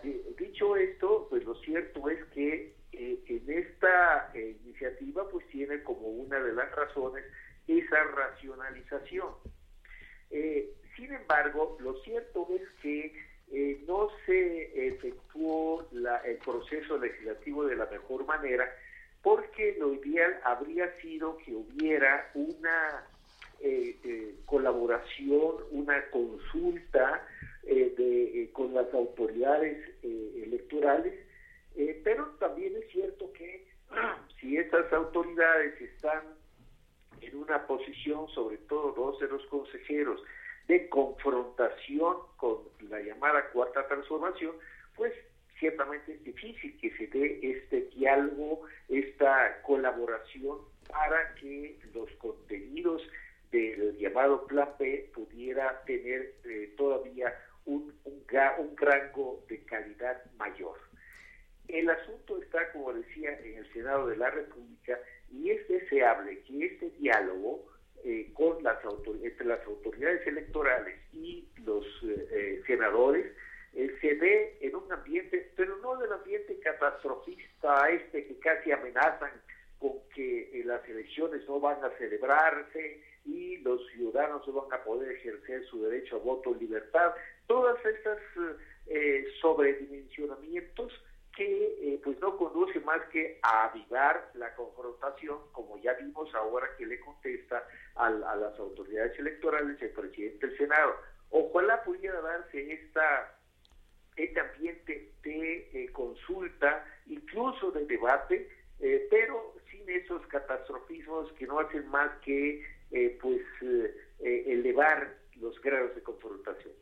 eh, dicho esto, pues lo cierto es que en esta iniciativa pues tiene como una de las razones esa sin embargo, lo cierto es que eh, no se efectuó el proceso legislativo de la mejor manera porque lo ideal habría sido que hubiera una eh, eh, colaboración, una consulta con las autoridades electorales, pero también es cierto que [clears throat] si estas autoridades están en una posición, sobre todo dos de los consejeros, de confrontación con la llamada cuarta transformación, pues ciertamente es difícil que se dé este diálogo, esta colaboración para que los contenidos del llamado Plan B pudiera tener eh, todavía un, un, un rango de calidad mayor. El asunto está, como decía, en el Senado de la República y es deseable que este diálogo eh, con las entre las autoridades electorales y los eh, eh, senadores se dé en un ambiente, pero no del ambiente catastrofista este que casi amenazan con que las elecciones no van a celebrarse y los ciudadanos no van a poder ejercer su derecho a voto en libertad. Todas estas sobredimensionamientos que eh, pues no conduce más que a avivar la confrontación, como ya vimos ahora que le contesta a las autoridades electorales el presidente del Senado. Ojalá pudiera darse esta este ambiente de eh, consulta, incluso de debate, eh, pero sin esos catastrofismos que no hacen más que pues elevar los grados de confrontación.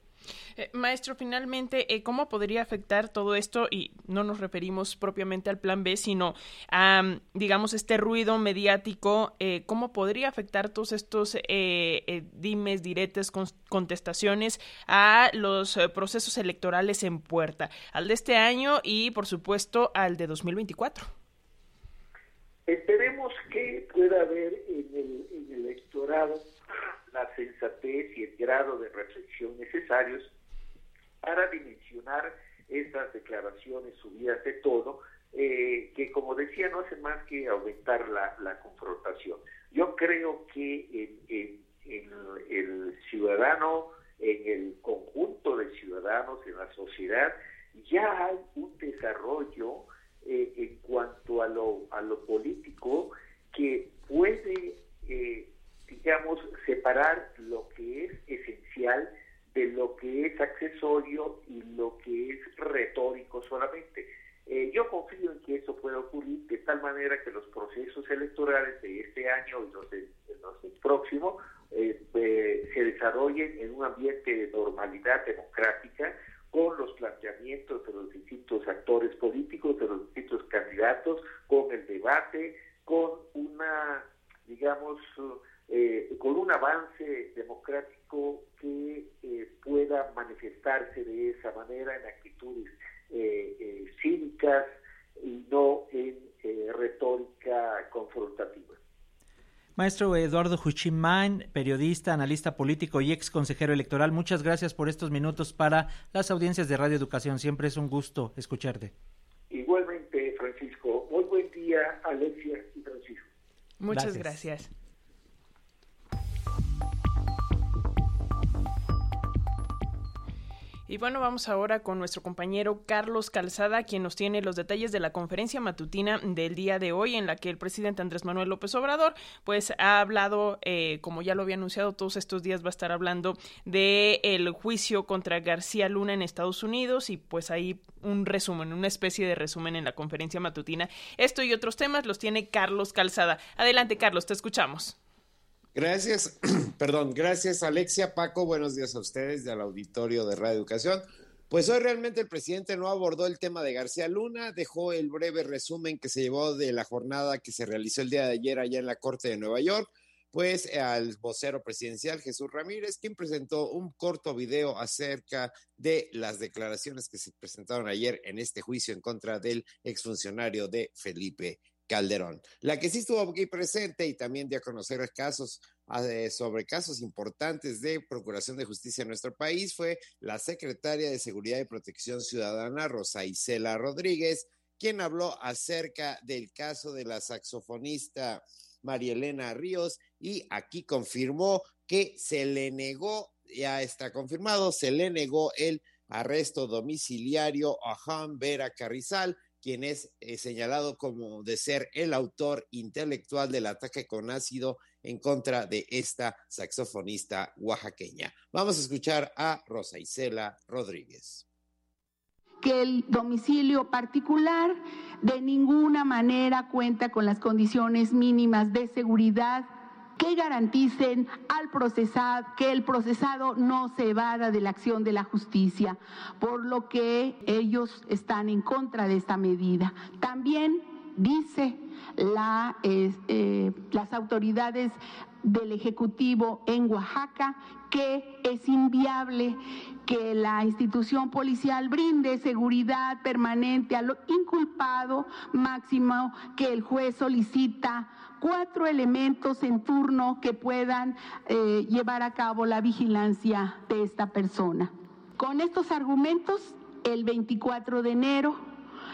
Eh, maestro, finalmente, eh, ¿cómo podría afectar todo esto? Y no nos referimos propiamente al plan B, sino a, digamos, este ruido mediático. Eh, ¿Cómo podría afectar todos estos dimes, diretes, contestaciones a los procesos electorales en puerta? Al de este año y, por supuesto, al de 2024. Esperemos que pueda haber en el, en el electorado la sensatez y el grado de reflexión necesarios para dimensionar estas declaraciones subidas de tono, eh, que como decía no hacen más que aumentar la, confrontación. Yo creo que en, el ciudadano, en el conjunto de ciudadanos, en la sociedad, ya hay un desarrollo eh, en cuanto a lo, a lo político que puede eh, digamos, separar lo que es esencial de lo que es accesorio y lo que es retórico solamente. Eh, yo confío en que eso pueda ocurrir de tal manera que los procesos electorales de este año y los, de, los del próximo eh, eh, se desarrollen en un ambiente de normalidad democrática con los planteamientos de los distintos actores políticos, de los distintos candidatos, con el debate, con una, digamos, eh, con un avance democrático que eh, pueda manifestarse de esa manera en actitudes eh, cívicas y no en retórica confrontativa. Maestro Eduardo Huchimán, periodista, analista político y ex consejero electoral, muchas gracias por estos minutos para las audiencias de Radio Educación. Siempre es un gusto escucharte. Igualmente, Francisco. Muy buen día, Alexia y Francisco. Muchas gracias. Y bueno, vamos ahora con nuestro compañero Carlos Calzada, quien nos tiene los detalles de la conferencia matutina del día de hoy, en la que el presidente Andrés Manuel López Obrador, pues ha hablado, eh, como ya lo había anunciado, todos estos días va a estar hablando de el juicio contra García Luna en Estados Unidos y pues ahí un resumen, una especie de resumen en la conferencia matutina. Esto y otros temas los tiene Carlos Calzada. Adelante, Carlos, te escuchamos. Gracias, [clears throat] perdón, gracias Alexia, Paco, buenos días a ustedes y al auditorio de Radio Educación. Pues hoy realmente el presidente no abordó el tema de García Luna, dejó el breve resumen que se llevó de la jornada que se realizó el día de ayer allá en la Corte de Nueva York, pues al vocero presidencial Jesús Ramírez, quien presentó un corto video acerca de las declaraciones que se presentaron ayer en este juicio en contra del exfuncionario de Felipe Calderón. La que sí estuvo aquí presente y también dio a conocer casos ah, sobre casos importantes de procuración de justicia en nuestro país fue la secretaria de Seguridad y Protección Ciudadana, Rosa Isela Rodríguez, quien habló acerca del caso de la saxofonista María Elena Ríos y aquí confirmó que se le negó, ya está confirmado, se le negó el arresto domiciliario a Juan Vera Carrizal, quien es eh, señalado como de ser el autor intelectual del ataque con ácido en contra de esta saxofonista oaxaqueña. Vamos a escuchar a Rosa Isela Rodríguez que el domicilio particular de ninguna manera cuenta con las condiciones mínimas de seguridad que garanticen al procesado que el procesado no se evada de la acción de la justicia, por lo que ellos están en contra de esta medida. También dice eh, las autoridades del Ejecutivo en Oaxaca que es inviable que la institución policial brinde seguridad permanente a lo inculpado máximo que el juez solicita cuatro elementos en turno que puedan eh, llevar a cabo la vigilancia de esta persona. Con estos argumentos, el 24 de enero,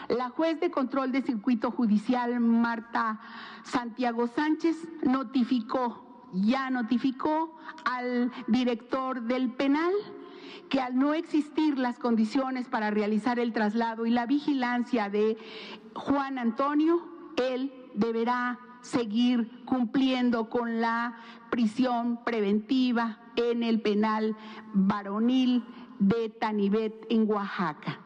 la juez de control de circuito judicial Marta Santiago Sánchez notificó, ya notificó al director del penal que al no existir las condiciones para realizar el traslado y la vigilancia de Juan Antonio, él deberá seguir cumpliendo con la prisión preventiva en el penal varonil de Tanibet en Oaxaca.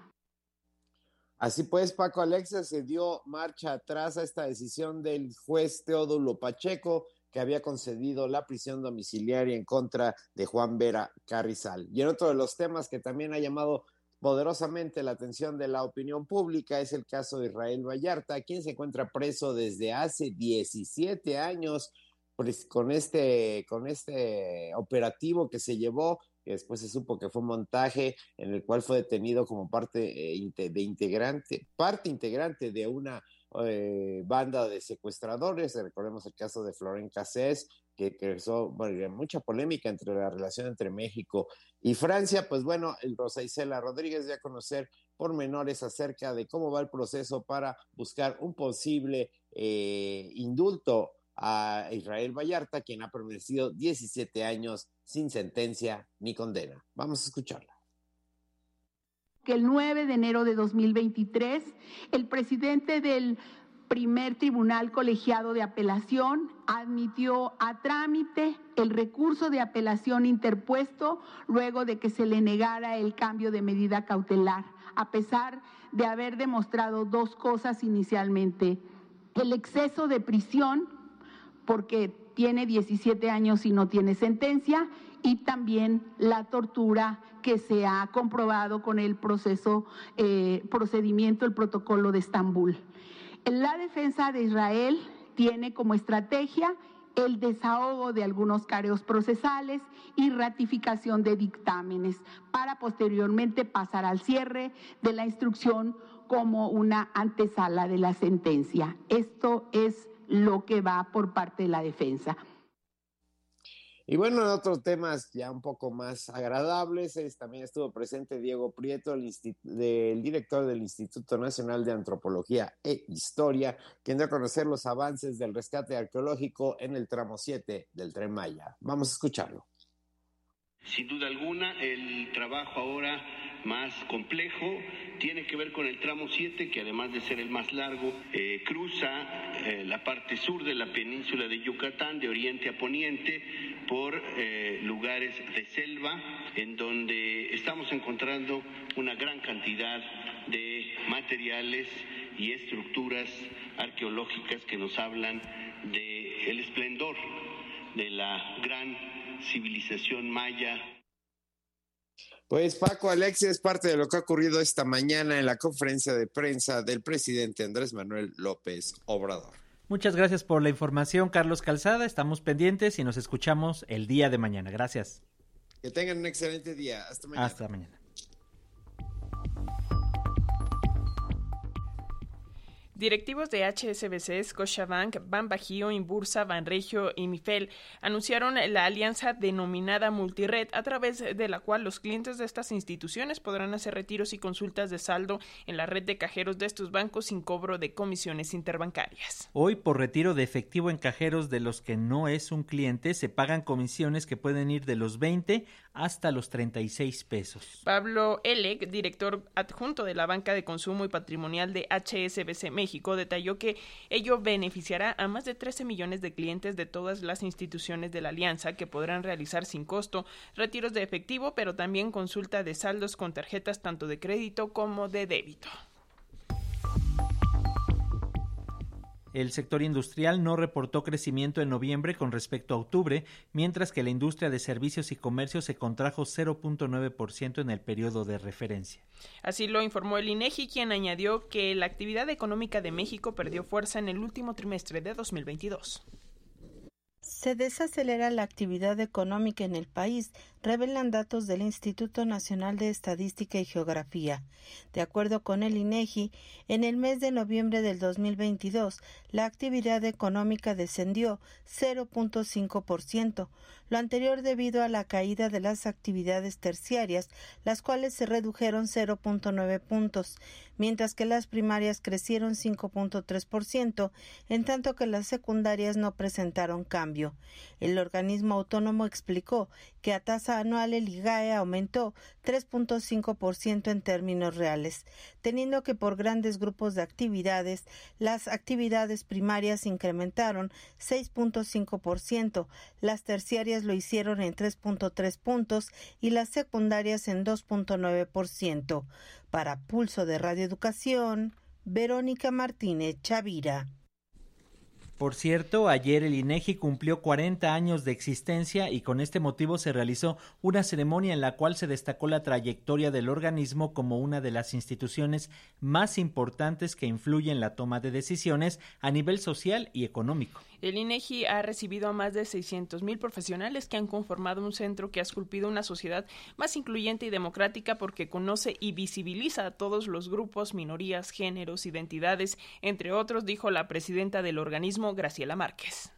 Así pues, Paco Alexa se dio marcha atrás a esta decisión del juez Teodulo Pacheco, que había concedido la prisión domiciliaria en contra de Juan Vera Carrizal. Y en otro de los temas que también ha llamado poderosamente la atención de la opinión pública es el caso de Israel Vallarta, quien se encuentra preso desde hace 17 años pues, con este, con este operativo que se llevó que después se supo que fue un montaje en el cual fue detenido como parte eh, de integrante, parte integrante de una eh, banda de secuestradores. Recordemos el caso de Floren Cassés, que creó mucha polémica entre la relación entre México y Francia. Pues bueno, el Rosa Isela Rodríguez ya a conocer pormenores acerca de cómo va el proceso para buscar un posible eh, indulto a Israel Vallarta, quien ha permanecido 17 años sin sentencia ni condena. Vamos a escucharla el 9 de enero de 2023 el presidente del primer tribunal colegiado de apelación admitió a trámite el recurso de apelación interpuesto luego de que se le negara el cambio de medida cautelar, a pesar de haber demostrado dos cosas inicialmente. El exceso de prisión, porque tiene 17 años y no tiene sentencia, y también la tortura que se ha comprobado con el proceso, eh, procedimiento, el protocolo de Estambul. La defensa de Israel tiene como estrategia el desahogo de algunos careos procesales y ratificación de dictámenes para posteriormente pasar al cierre de la instrucción como una antesala de la sentencia. Esto es lo que va por parte de la defensa. Y bueno, en otros temas ya un poco más agradables, también estuvo presente Diego Prieto, el, director del Instituto Nacional de Antropología e Historia, quien dio a conocer los avances del rescate arqueológico en el tramo 7 del Tren Maya. Vamos a escucharlo. Sin duda alguna, el trabajo ahora más complejo tiene que ver con el tramo 7, que además de ser el más largo, eh, cruza eh, la parte sur de la península de Yucatán, de oriente a poniente, por eh, lugares de selva, en donde estamos encontrando una gran cantidad de materiales y estructuras arqueológicas que nos hablan del el esplendor de la gran civilización maya pues Paco Alexia es parte de lo que ha ocurrido esta mañana en la conferencia de prensa del presidente Andrés Manuel López Obrador. Muchas gracias por la información, Carlos Calzada. Estamos pendientes y nos escuchamos el día de mañana. Gracias. Que tengan un excelente día. Hasta mañana. Hasta mañana. Directivos de HSBC, Scotiabank, Banbajío, Inbursa, Banregio y Mifel anunciaron la alianza denominada Multired, a través de la cual los clientes de estas instituciones podrán hacer retiros y consultas de saldo en la red de cajeros de estos bancos sin cobro de comisiones interbancarias. Hoy, por retiro de efectivo en cajeros de los que no es un cliente, se pagan comisiones que pueden ir de los 20 hasta los 36 pesos. Pablo Elec, director adjunto de la banca de consumo y patrimonial de HSBC México, detalló que ello beneficiará a más de 13 millones de clientes de todas las instituciones de la alianza que podrán realizar sin costo retiros de efectivo, pero también consulta de saldos con tarjetas tanto de crédito como de débito. El sector industrial no reportó crecimiento en noviembre con respecto a octubre, mientras que la industria de servicios y comercio se contrajo 0.9% en el periodo de referencia. Así lo informó el INEGI, quien añadió que la actividad económica de México perdió fuerza en el último trimestre de 2022. Se desacelera la actividad económica en el país, revelan datos del Instituto Nacional de Estadística y Geografía. De acuerdo con el INEGI, en el mes de noviembre del 2022, la actividad económica descendió 0.5%, lo anterior debido a la caída de las actividades terciarias, las cuales se redujeron 0.9 puntos, mientras que las primarias crecieron 5.3%, en tanto que las secundarias no presentaron cambio. El organismo autónomo explicó que a tasa anual el IGAE aumentó 3.5% en términos reales, teniendo que por grandes grupos de actividades, las actividades primarias incrementaron 6.5%, las terciarias lo hicieron en 3.3 puntos y las secundarias en 2.9%. Para Pulso de Radio Educación, Verónica Martínez Chavira. Por cierto, ayer el INEGI cumplió 40 años de existencia y con este motivo se realizó una ceremonia en la cual se destacó la trayectoria del organismo como una de las instituciones más importantes que influyen en la toma de decisiones a nivel social y económico. El INEGI ha recibido a más de 600 mil profesionales que han conformado un centro que ha esculpido una sociedad más incluyente y democrática porque conoce y visibiliza a todos los grupos, minorías, géneros, identidades, entre otros, dijo la presidenta del organismo, Graciela Márquez.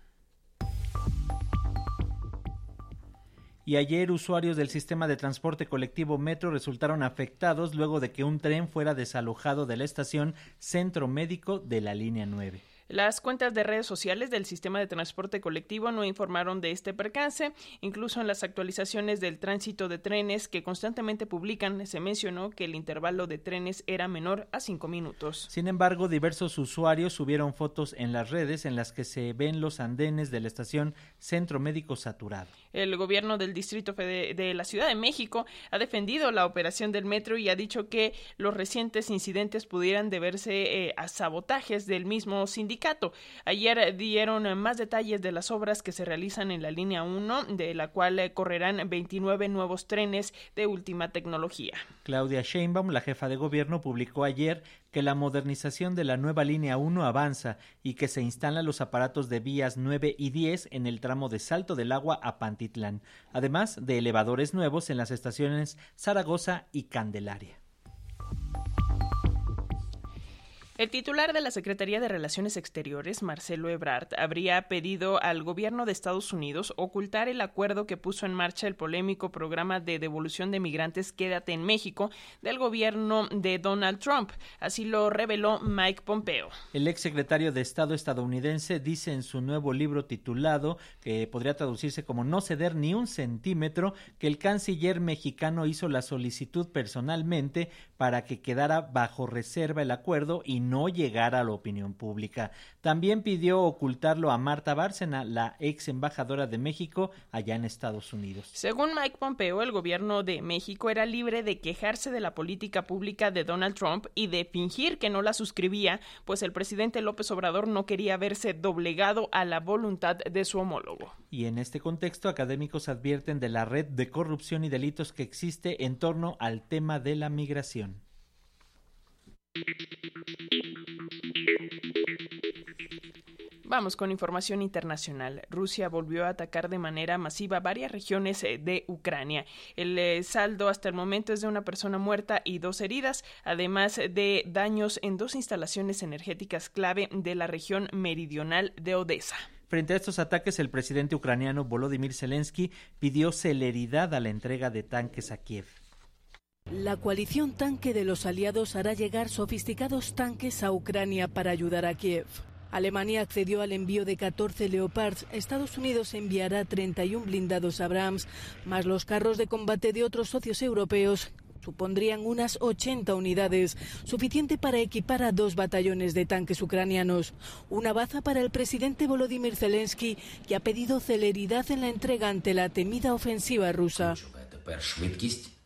y ayer usuarios del sistema de transporte colectivo Metro resultaron afectados luego de que un tren fuera desalojado de la estación Centro Médico de la línea 9. Las cuentas de redes sociales del sistema de transporte colectivo no informaron de este percance. Incluso en las actualizaciones del tránsito de trenes que constantemente publican, se mencionó que el intervalo de trenes era menor a cinco minutos. Sin embargo, diversos usuarios subieron fotos en las redes en las que se ven los andenes de la estación Centro Médico saturado. El gobierno del Distrito de la Ciudad de México ha defendido la operación del metro y ha dicho que los recientes incidentes pudieran deberse eh, a sabotajes del mismo sindicato Ayer dieron más detalles de las obras que se realizan en la línea 1, de la cual eh, correrán 29 nuevos trenes de última tecnología. Claudia Sheinbaum, la jefa de gobierno, publicó ayer que la modernización de la nueva línea 1 avanza y que se instalan los aparatos de vías 9 y 10 en el tramo de Salto del Agua a Pantitlán, además de elevadores nuevos en las estaciones Zaragoza y Candelaria. El titular de la Secretaría de Relaciones Exteriores, Marcelo Ebrard, habría pedido al gobierno de Estados Unidos ocultar el acuerdo que puso en marcha el polémico programa de devolución de migrantes Quédate en México del gobierno de Donald Trump. Así lo reveló Mike Pompeo. El exsecretario de Estado estadounidense dice en su nuevo libro titulado, que podría traducirse como No ceder ni un centímetro, que el canciller mexicano hizo la solicitud personalmente para que quedara bajo reserva el acuerdo y no llegara a la opinión pública. También pidió ocultarlo a Marta Bárcena, la ex embajadora de México allá en Estados Unidos. Según Mike Pompeo, el gobierno de México era libre de quejarse de la política pública de Donald Trump y de fingir que no la suscribía, pues el presidente López Obrador no quería verse doblegado a la voluntad de su homólogo. Y en este contexto, académicos advierten de la red de corrupción y delitos que existe en torno al tema de la migración. Vamos con información internacional. Rusia volvió a atacar de manera masiva varias regiones eh, de Ucrania. El eh, saldo hasta el momento es de una persona muerta y dos heridas, además de daños en dos instalaciones energéticas clave de la región meridional de Odessa. Frente a estos ataques, el presidente ucraniano Volodymyr Zelensky pidió celeridad a la entrega de tanques a Kiev. La coalición tanque de los aliados hará llegar sofisticados tanques a Ucrania para ayudar a Kiev. Alemania accedió al envío de 14 Leopards. Estados Unidos enviará 31 blindados Abrams, más los carros de combate de otros socios europeos. Supondrían unas 80 unidades, suficiente para equipar a dos batallones de tanques ucranianos. Una baza para el presidente Volodymyr Zelensky, que ha pedido celeridad en la entrega ante la temida ofensiva rusa.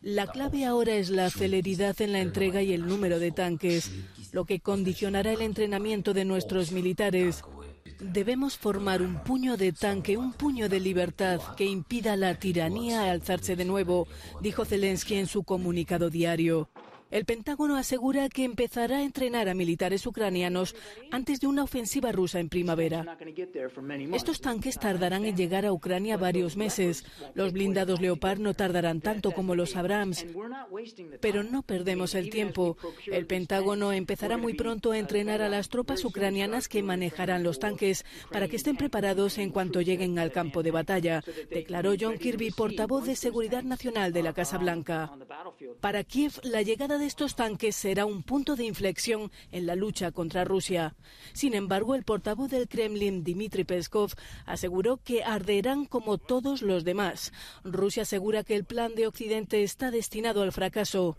La clave ahora es la celeridad en la entrega y el número de tanques, lo que condicionará el entrenamiento de nuestros militares. Debemos formar un puño de tanque, un puño de libertad que impida la tiranía alzarse de nuevo, dijo Zelensky en su comunicado diario. El Pentágono asegura que empezará a entrenar a militares ucranianos antes de una ofensiva rusa en primavera. Estos tanques tardarán en llegar a Ucrania varios meses. Los blindados Leopard no tardarán tanto como los Abrams. Pero no perdemos el tiempo. El Pentágono empezará muy pronto a entrenar a las tropas ucranianas que manejarán los tanques para que estén preparados en cuanto lleguen al campo de batalla, declaró John Kirby, portavoz de Seguridad Nacional de la Casa Blanca. Para Kiev, la llegada de estos tanques será un punto de inflexión en la lucha contra Rusia. Sin embargo, el portavoz del Kremlin, Dmitry Peskov, aseguró que arderán como todos los demás. Rusia asegura que el plan de Occidente está destinado al fracaso.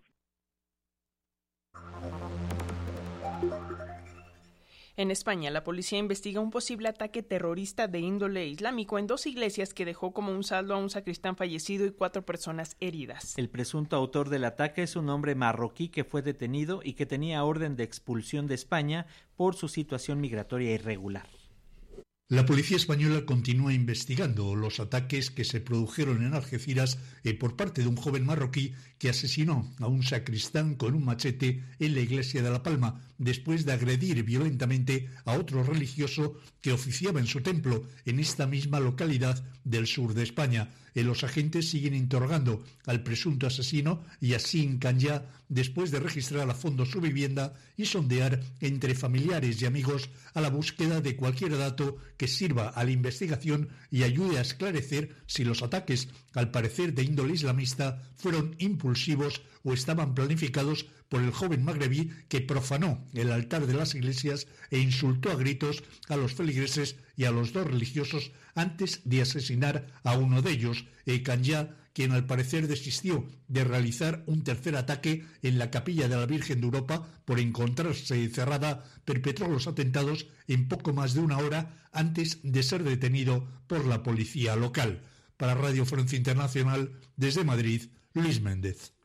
En España, la policía investiga un posible ataque terrorista de índole islámico en dos iglesias que dejó como un saldo a un sacristán fallecido y cuatro personas heridas. El presunto autor del ataque es un hombre marroquí que fue detenido y que tenía orden de expulsión de España por su situación migratoria irregular. La policía española continúa investigando los ataques que se produjeron en Algeciras eh, por parte de un joven marroquí que asesinó a un sacristán con un machete en la iglesia de La Palma después de agredir violentamente a otro religioso que oficiaba en su templo en esta misma localidad del sur de España. Eh, los agentes siguen interrogando al presunto asesino Yassin Kanya después de registrar a fondo su vivienda y sondear entre familiares y amigos a la búsqueda de cualquier dato que sirva a la investigación y ayude a esclarecer si los ataques, al parecer de índole islamista, fueron impulsivos o estaban planificados por el joven magrebí que profanó el altar de las iglesias e insultó a gritos a los feligreses y a los dos religiosos antes de asesinar a uno de ellos, Ekanya, quien al parecer desistió de realizar un tercer ataque en la capilla de la Virgen de Europa por encontrarse cerrada, perpetró los atentados en poco más de una hora antes de ser detenido por la policía local. Para Radio Francia Internacional, desde Madrid, Luis Méndez.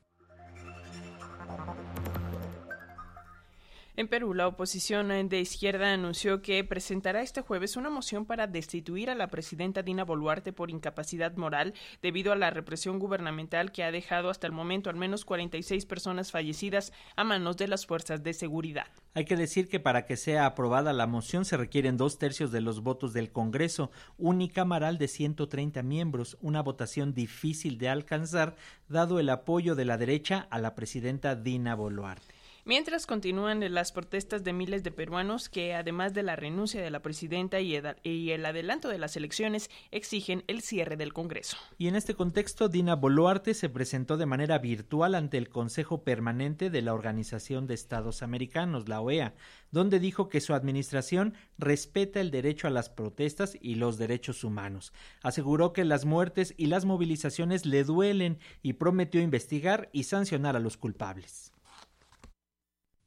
En Perú, la oposición de izquierda anunció que presentará este jueves una moción para destituir a la presidenta Dina Boluarte por incapacidad moral debido a la represión gubernamental que ha dejado hasta el momento al menos 46 personas fallecidas a manos de las fuerzas de seguridad. Hay que decir que para que sea aprobada la moción se requieren dos tercios de los votos del Congreso, unicameral de 130 miembros, una votación difícil de alcanzar dado el apoyo de la derecha a la presidenta Dina Boluarte. Mientras continúan las protestas de miles de peruanos que, además de la renuncia de la presidenta y el adelanto de las elecciones, exigen el cierre del Congreso. Y en este contexto, Dina Boluarte se presentó de manera virtual ante el Consejo Permanente de la Organización de Estados Americanos, la OEA, donde dijo que su administración respeta el derecho a las protestas y los derechos humanos. Aseguró que las muertes y las movilizaciones le duelen y prometió investigar y sancionar a los culpables.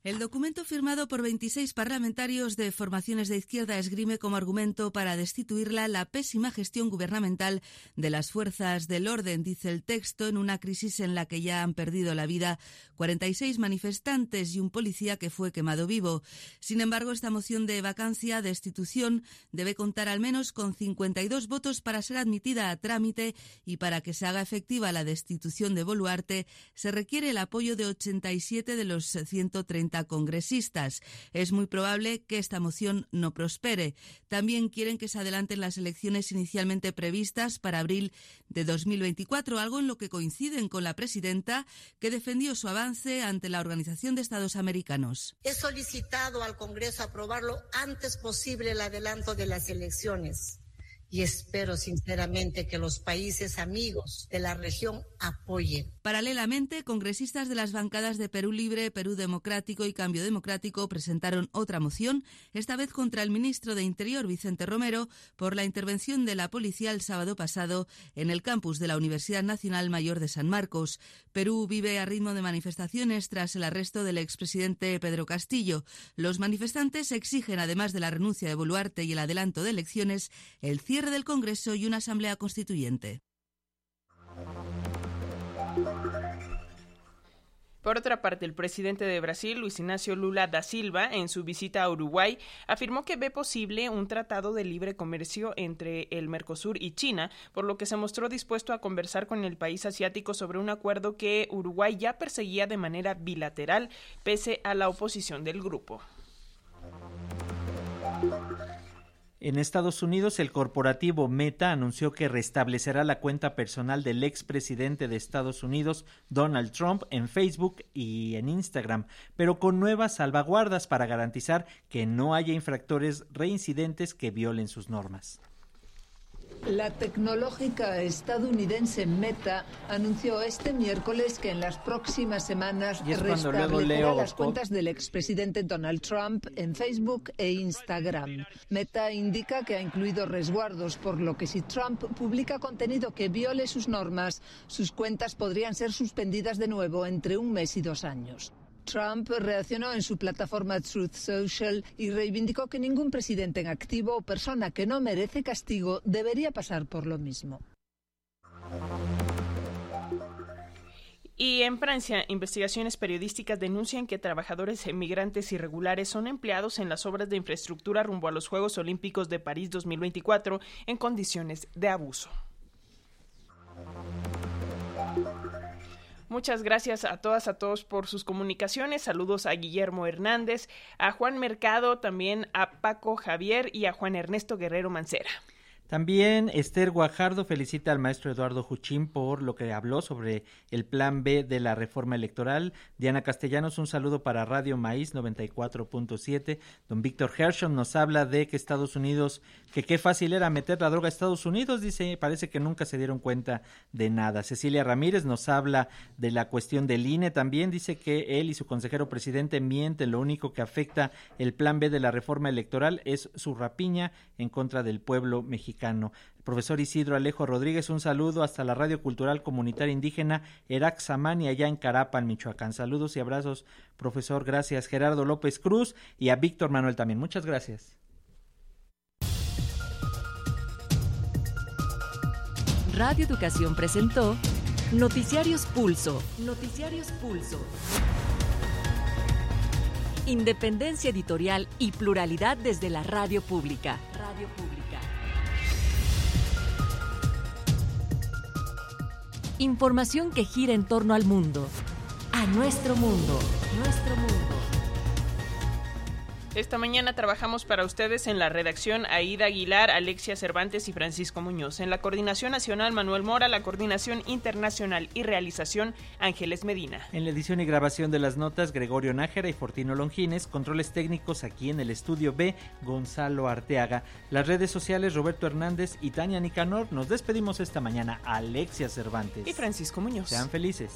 El documento firmado por 26 parlamentarios de formaciones de izquierda esgrime como argumento para destituirla la pésima gestión gubernamental de las fuerzas del orden, dice el texto, en una crisis en la que ya han perdido la vida 46 manifestantes y un policía que fue quemado vivo. Sin embargo, esta moción de vacancia, destitución, debe contar al menos con 52 votos para ser admitida a trámite y para que se haga efectiva la destitución de Boluarte se requiere el apoyo de 87 de los 130 congresistas. Es muy probable que esta moción no prospere. También quieren que se adelanten las elecciones inicialmente previstas para abril de 2024, algo en lo que coinciden con la presidenta que defendió su avance ante la Organización de Estados Americanos. He solicitado al Congreso aprobarlo antes posible el adelanto de las elecciones y espero sinceramente que los países amigos de la región apoyen. Paralelamente, congresistas de las bancadas de Perú Libre, Perú Democrático y Cambio Democrático presentaron otra moción, esta vez contra el ministro de Interior, Vicente Romero, por la intervención de la policía el sábado pasado en el campus de la Universidad Nacional Mayor de San Marcos. Perú vive a ritmo de manifestaciones tras el arresto del expresidente Pedro Castillo. Los manifestantes exigen, además de la renuncia de Boluarte y el adelanto de elecciones, el cierre del Congreso y una asamblea constituyente. Por otra parte, el presidente de Brasil, Luis Ignacio Lula da Silva, en su visita a Uruguay, afirmó que ve posible un tratado de libre comercio entre el Mercosur y China, por lo que se mostró dispuesto a conversar con el país asiático sobre un acuerdo que Uruguay ya perseguía de manera bilateral, pese a la oposición del grupo. En Estados Unidos, el corporativo Meta anunció que restablecerá la cuenta personal del expresidente de Estados Unidos, Donald Trump, en Facebook y en Instagram, pero con nuevas salvaguardas para garantizar que no haya infractores reincidentes que violen sus normas. La tecnológica estadounidense Meta anunció este miércoles que en las próximas semanas restablecerá las cuentas del expresidente Donald Trump en Facebook e Instagram. Meta indica que ha incluido resguardos, por lo que si Trump publica contenido que viole sus normas, sus cuentas podrían ser suspendidas de nuevo entre un mes y dos años. Trump reaccionó en su plataforma Truth Social y reivindicó que ningún presidente en activo o persona que no merece castigo debería pasar por lo mismo. Y en Francia, investigaciones periodísticas denuncian que trabajadores emigrantes irregulares son empleados en las obras de infraestructura rumbo a los Juegos Olímpicos de París 2024 en condiciones de abuso. Muchas gracias a todas, a todos por sus comunicaciones. Saludos a Guillermo Hernández, a Juan Mercado, también a Paco Javier y a Juan Ernesto Guerrero Mancera. También Esther Guajardo felicita al maestro Eduardo Juchín por lo que habló sobre el plan B de la reforma electoral. Diana Castellanos, un saludo para Radio Maíz 94.7. Don Víctor Hershon nos habla de que Estados Unidos, que qué fácil era meter la droga a Estados Unidos, dice, parece que nunca se dieron cuenta de nada. Cecilia Ramírez nos habla de la cuestión del INE, también dice que él y su consejero presidente mienten, lo único que afecta el plan B de la reforma electoral es su rapiña en contra del pueblo El profesor Isidro Alejo Rodríguez, un saludo hasta la Radio Cultural Comunitaria Indígena Erac Samani, allá en Carapan, Michoacán. Saludos y abrazos, profesor. Gracias, Gerardo López Cruz y a Víctor Manuel también. Muchas gracias. Radio Educación presentó Noticiarios Pulso. Noticiarios Pulso. Independencia editorial y pluralidad desde la radio pública. Radio pública. Información que gira en torno al mundo. A nuestro mundo. Nuestro mundo. Esta mañana trabajamos para ustedes en la redacción Aida Aguilar, Alexia Cervantes y Francisco Muñoz. En la coordinación nacional Manuel Mora, la coordinación internacional y realización Ángeles Medina. En la edición y grabación de las notas Gregorio Nájera y Fortino Longines, controles técnicos aquí en el estudio B Gonzalo Arteaga. Las redes sociales Roberto Hernández y Tania Nicanor. Nos despedimos esta mañana Alexia Cervantes y Francisco Muñoz. Sean felices.